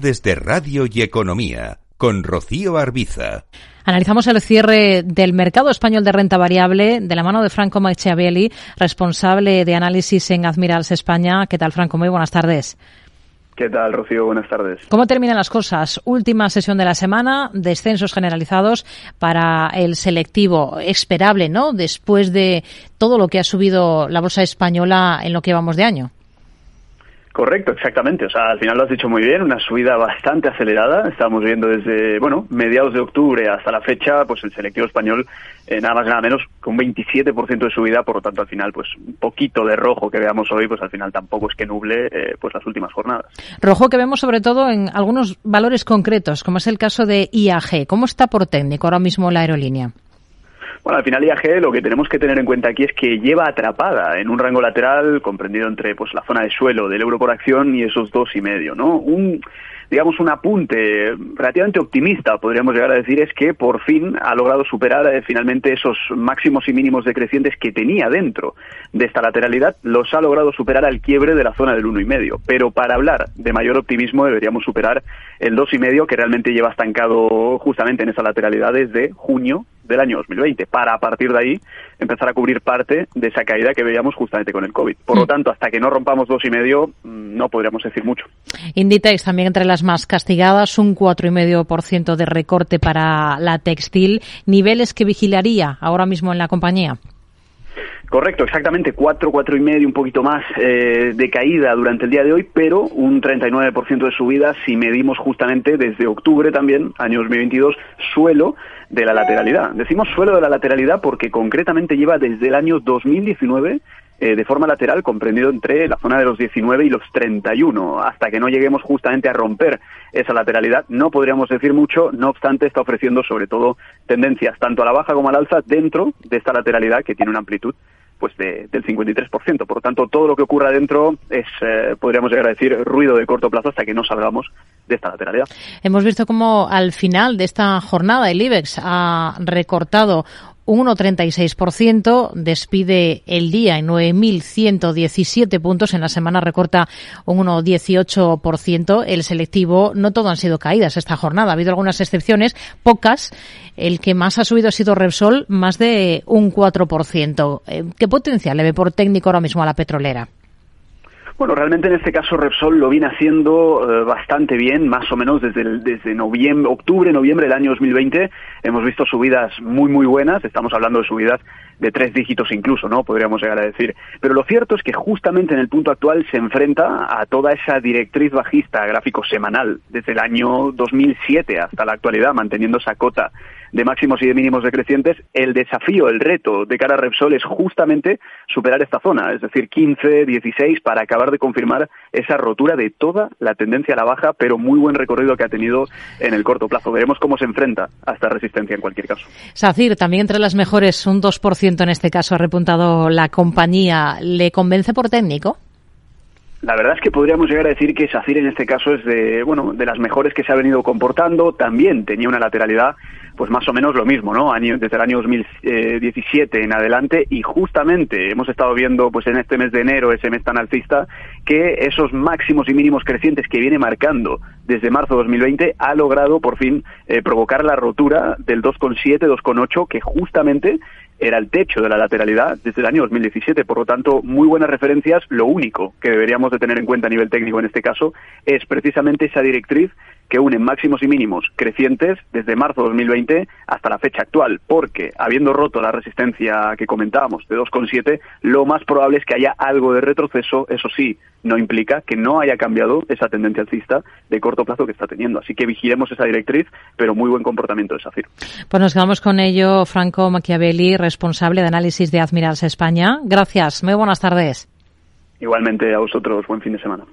Desde Radio y Economía, con Rocío Arbiza. Analizamos el cierre del mercado español de renta variable de la mano de Franco Machiavelli, responsable de análisis en Admirals España. ¿Qué tal, Franco? Muy buenas tardes. ¿Qué tal, Rocío? Buenas tardes. ¿Cómo terminan las cosas? Última sesión de la semana, descensos generalizados para el selectivo. Esperable, ¿no? Después de todo lo que ha subido la bolsa española en lo que vamos de año. Correcto, exactamente. O sea, al final lo has dicho muy bien, una subida bastante acelerada. Estamos viendo desde, bueno, mediados de octubre hasta la fecha, pues el selectivo español, eh, nada más nada menos, con un 27% de subida, por lo tanto, al final, pues un poquito de rojo que veamos hoy, pues al final tampoco es que nuble, eh, pues las últimas jornadas. Rojo que vemos sobre todo en algunos valores concretos, como es el caso de IAG. ¿Cómo está por técnico ahora mismo la aerolínea? Bueno, al final IAG lo que tenemos que tener en cuenta aquí es que lleva atrapada en un rango lateral comprendido entre pues la zona de suelo del euro por acción y esos dos y medio, ¿no? Un digamos, un apunte relativamente optimista, podríamos llegar a decir, es que por fin ha logrado superar eh, finalmente esos máximos y mínimos decrecientes que tenía dentro de esta lateralidad, los ha logrado superar al quiebre de la zona del uno y medio. Pero para hablar de mayor optimismo deberíamos superar el dos y medio que realmente lleva estancado justamente en esa lateralidad desde junio del año 2020, para a partir de ahí empezar a cubrir parte de esa caída que veíamos justamente con el COVID. Por lo mm. tanto, hasta que no rompamos dos y medio, mm, no podríamos decir mucho. Inditex también entre las más castigadas, un cuatro y medio por ciento de recorte para la textil, niveles que vigilaría ahora mismo en la compañía. Correcto, exactamente, cuatro, cuatro y medio, un poquito más eh, de caída durante el día de hoy, pero un 39% de subida si medimos justamente desde octubre también, año 2022, suelo de la lateralidad. Decimos suelo de la lateralidad porque concretamente lleva desde el año 2019 eh, de forma lateral comprendido entre la zona de los 19 y los 31. Hasta que no lleguemos justamente a romper esa lateralidad, no podríamos decir mucho, no obstante está ofreciendo sobre todo tendencias tanto a la baja como al alza dentro de esta lateralidad que tiene una amplitud pues del 53%. Por lo tanto, todo lo que ocurra dentro es, eh, podríamos llegar a decir, ruido de corto plazo hasta que no salgamos de esta lateralidad. Hemos visto cómo al final de esta jornada el IBEX ha recortado un 1,36%, despide el día en 9.117 puntos, en la semana recorta un 1,18%. El selectivo, no todo han sido caídas esta jornada, ha habido algunas excepciones, pocas. El que más ha subido ha sido Repsol, más de un 4%. Eh, ¿Qué potencial le ve por técnico ahora mismo a la petrolera? Bueno, realmente en este caso Repsol lo viene haciendo eh, bastante bien, más o menos desde, desde noviembre, octubre, noviembre del año 2020. Hemos visto subidas muy, muy buenas. Estamos hablando de subidas de tres dígitos incluso, ¿no? Podríamos llegar a decir. Pero lo cierto es que justamente en el punto actual se enfrenta a toda esa directriz bajista gráfico semanal desde el año 2007 hasta la actualidad, manteniendo esa cota de máximos y de mínimos decrecientes, el desafío, el reto de cara a Repsol es justamente superar esta zona, es decir, 15, 16, para acabar de confirmar esa rotura de toda la tendencia a la baja, pero muy buen recorrido que ha tenido en el corto plazo. Veremos cómo se enfrenta a esta resistencia en cualquier caso. SACIR, también entre las mejores, un 2% en este caso ha repuntado la compañía. ¿Le convence por técnico? La verdad es que podríamos llegar a decir que SACIR en este caso es de, bueno, de las mejores que se ha venido comportando. También tenía una lateralidad pues más o menos lo mismo, ¿no? desde el año 2017 en adelante y justamente hemos estado viendo pues en este mes de enero, ese mes tan alcista, que esos máximos y mínimos crecientes que viene marcando desde marzo de 2020 ha logrado por fin eh, provocar la rotura del 2,7, 2,8 que justamente era el techo de la lateralidad desde el año 2017. Por lo tanto, muy buenas referencias. Lo único que deberíamos de tener en cuenta a nivel técnico en este caso es precisamente esa directriz que une máximos y mínimos crecientes desde marzo de 2020 hasta la fecha actual, porque habiendo roto la resistencia que comentábamos de 2,7, lo más probable es que haya algo de retroceso, eso sí, no implica que no haya cambiado esa tendencia alcista de corto plazo que está teniendo. Así que vigilemos esa directriz, pero muy buen comportamiento de Safir. Pues nos quedamos con ello, Franco Machiavelli, responsable de análisis de Admirals España. Gracias, muy buenas tardes. Igualmente a vosotros, buen fin de semana.